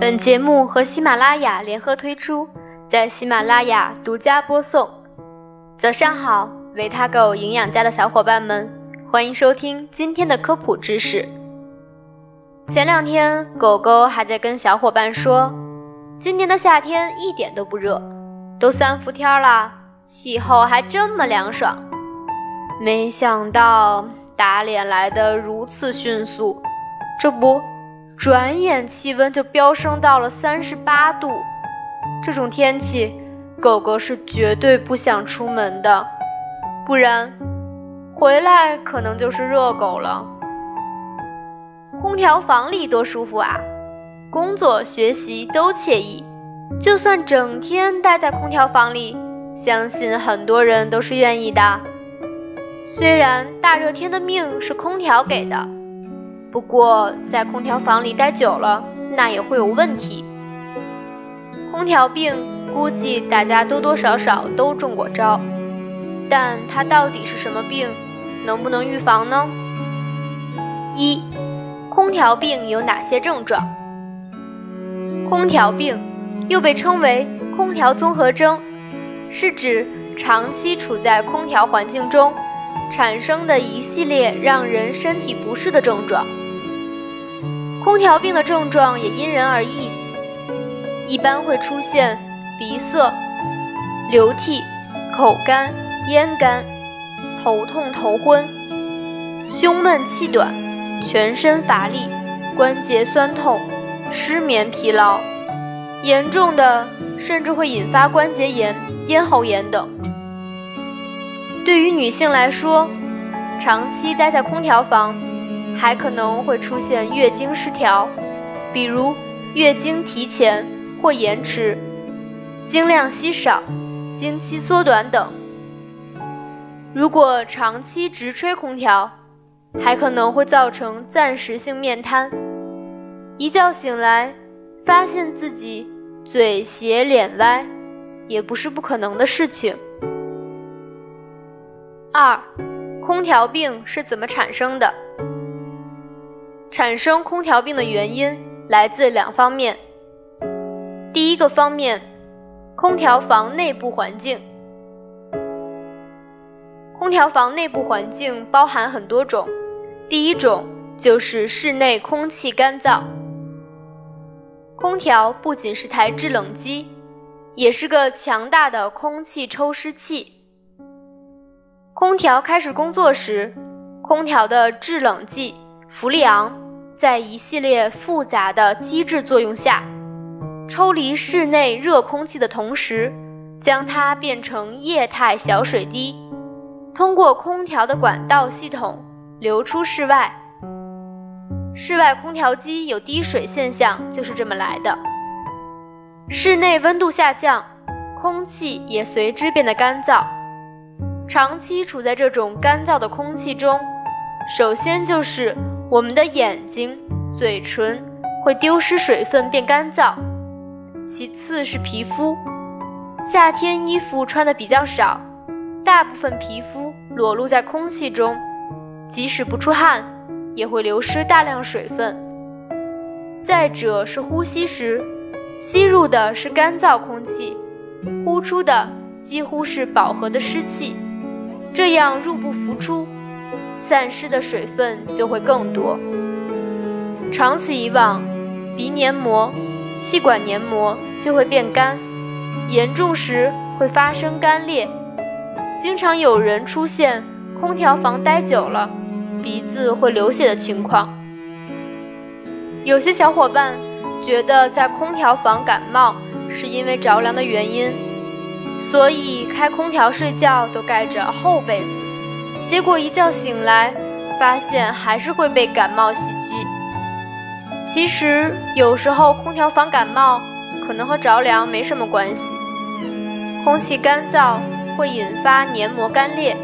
本节目和喜马拉雅联合推出，在喜马拉雅独家播送。早上好，维他狗营养家的小伙伴们，欢迎收听今天的科普知识。前两天，狗狗还在跟小伙伴说，今年的夏天一点都不热，都三伏天了，气候还这么凉爽。没想到打脸来得如此迅速，这不，转眼气温就飙升到了三十八度。这种天气，狗狗是绝对不想出门的，不然回来可能就是热狗了。空调房里多舒服啊，工作学习都惬意。就算整天待在空调房里，相信很多人都是愿意的。虽然大热天的命是空调给的，不过在空调房里待久了，那也会有问题。空调病估计大家多多少少都中过招，但它到底是什么病？能不能预防呢？一，空调病有哪些症状？空调病又被称为空调综合征，是指长期处在空调环境中。产生的一系列让人身体不适的症状。空调病的症状也因人而异，一般会出现鼻塞、流涕、口干、咽干、头痛头昏、胸闷气短、全身乏力、关节酸痛、失眠疲劳，严重的甚至会引发关节炎、咽喉炎等。对于女性来说，长期待在空调房，还可能会出现月经失调，比如月经提前或延迟、经量稀少、经期缩短等。如果长期直吹空调，还可能会造成暂时性面瘫，一觉醒来发现自己嘴斜脸歪，也不是不可能的事情。二，空调病是怎么产生的？产生空调病的原因来自两方面。第一个方面，空调房内部环境。空调房内部环境包含很多种，第一种就是室内空气干燥。空调不仅是台制冷机，也是个强大的空气抽湿器。空调开始工作时，空调的制冷剂氟利昂在一系列复杂的机制作用下，抽离室内热空气的同时，将它变成液态小水滴，通过空调的管道系统流出室外。室外空调机有滴水现象就是这么来的。室内温度下降，空气也随之变得干燥。长期处在这种干燥的空气中，首先就是我们的眼睛、嘴唇会丢失水分变干燥，其次是皮肤。夏天衣服穿的比较少，大部分皮肤裸露在空气中，即使不出汗，也会流失大量水分。再者是呼吸时，吸入的是干燥空气，呼出的几乎是饱和的湿气。这样入不敷出，散失的水分就会更多。长此以往，鼻黏膜、气管黏膜就会变干，严重时会发生干裂。经常有人出现空调房待久了，鼻子会流血的情况。有些小伙伴觉得在空调房感冒是因为着凉的原因。所以开空调睡觉都盖着厚被子，结果一觉醒来，发现还是会被感冒袭击。其实有时候空调房感冒可能和着凉没什么关系，空气干燥会引发黏膜干裂，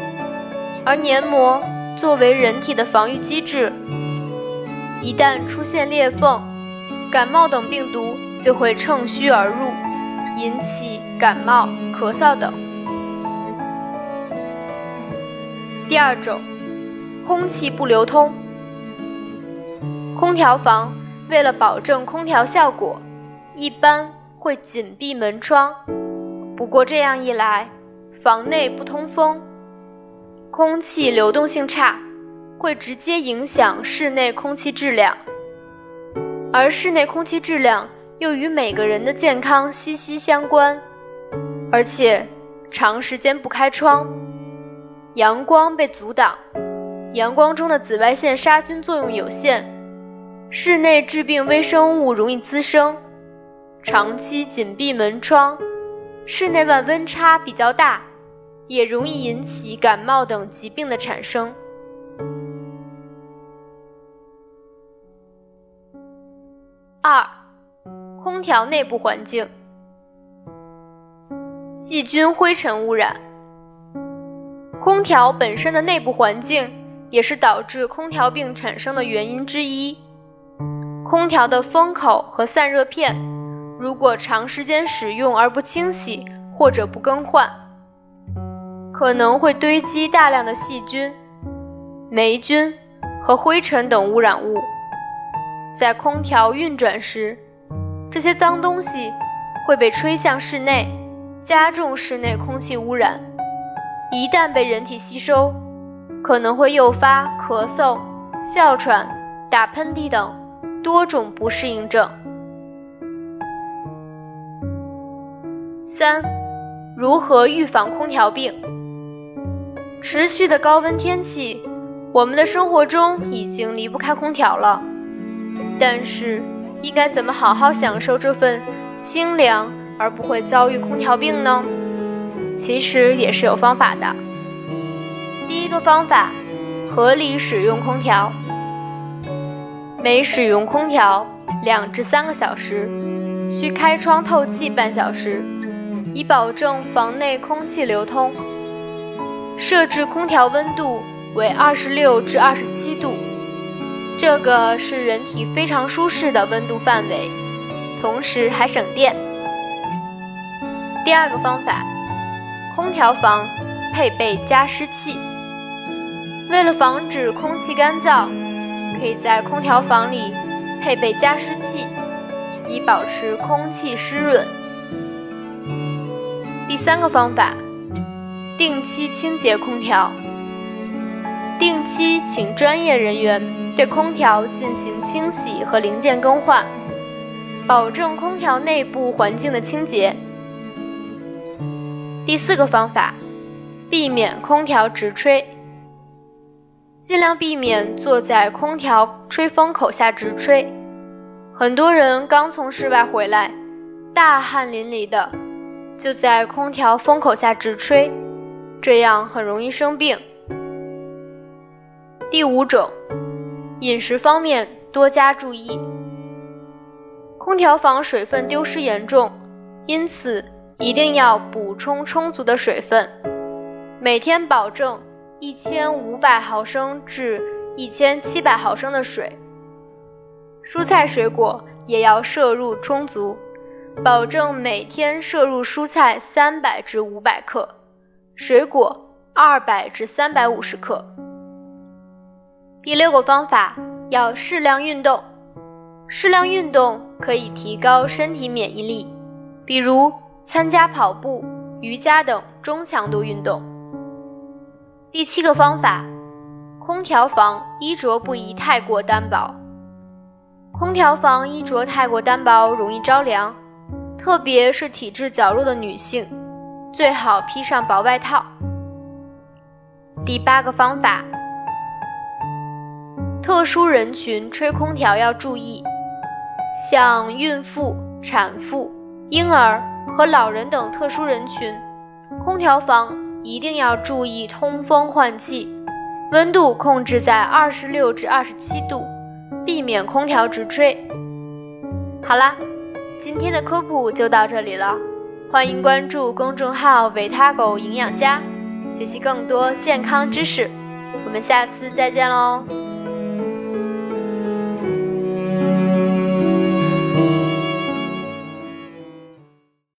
而黏膜作为人体的防御机制，一旦出现裂缝，感冒等病毒就会乘虚而入。引起感冒、咳嗽等。第二种，空气不流通。空调房为了保证空调效果，一般会紧闭门窗，不过这样一来，房内不通风，空气流动性差，会直接影响室内空气质量。而室内空气质量又与每个人的健康息息相关，而且长时间不开窗，阳光被阻挡，阳光中的紫外线杀菌作用有限，室内致病微生物容易滋生。长期紧闭门窗，室内外温差比较大，也容易引起感冒等疾病的产生。二，空调内部环境，细菌灰尘污染。空调本身的内部环境也是导致空调病产生的原因之一。空调的风口和散热片，如果长时间使用而不清洗或者不更换，可能会堆积大量的细菌、霉菌和灰尘等污染物。在空调运转时，这些脏东西会被吹向室内，加重室内空气污染。一旦被人体吸收，可能会诱发咳嗽、哮喘、打喷嚏等多种不适应症。三、如何预防空调病？持续的高温天气，我们的生活中已经离不开空调了。但是，应该怎么好好享受这份清凉，而不会遭遇空调病呢？其实也是有方法的。第一个方法，合理使用空调。每使用空调两至三个小时，需开窗透气半小时，以保证房内空气流通。设置空调温度为二十六至二十七度。这个是人体非常舒适的温度范围，同时还省电。第二个方法，空调房配备加湿器。为了防止空气干燥，可以在空调房里配备加湿器，以保持空气湿润。第三个方法，定期清洁空调。定期请专业人员对空调进行清洗和零件更换，保证空调内部环境的清洁。第四个方法，避免空调直吹，尽量避免坐在空调吹风口下直吹。很多人刚从室外回来，大汗淋漓的，就在空调风口下直吹，这样很容易生病。第五种，饮食方面多加注意。空调房水分丢失严重，因此一定要补充充足的水分，每天保证一千五百毫升至一千七百毫升的水。蔬菜水果也要摄入充足，保证每天摄入蔬菜三百至五百克，水果二百至三百五十克。第六个方法要适量运动，适量运动可以提高身体免疫力，比如参加跑步、瑜伽等中强度运动。第七个方法，空调房衣着不宜太过单薄，空调房衣着太过单薄容易着凉，特别是体质较弱的女性，最好披上薄外套。第八个方法。特殊人群吹空调要注意，像孕妇、产妇、婴儿和老人等特殊人群，空调房一定要注意通风换气，温度控制在二十六至二十七度，避免空调直吹。好啦，今天的科普就到这里了，欢迎关注公众号“维他狗营养家”，学习更多健康知识。我们下次再见喽！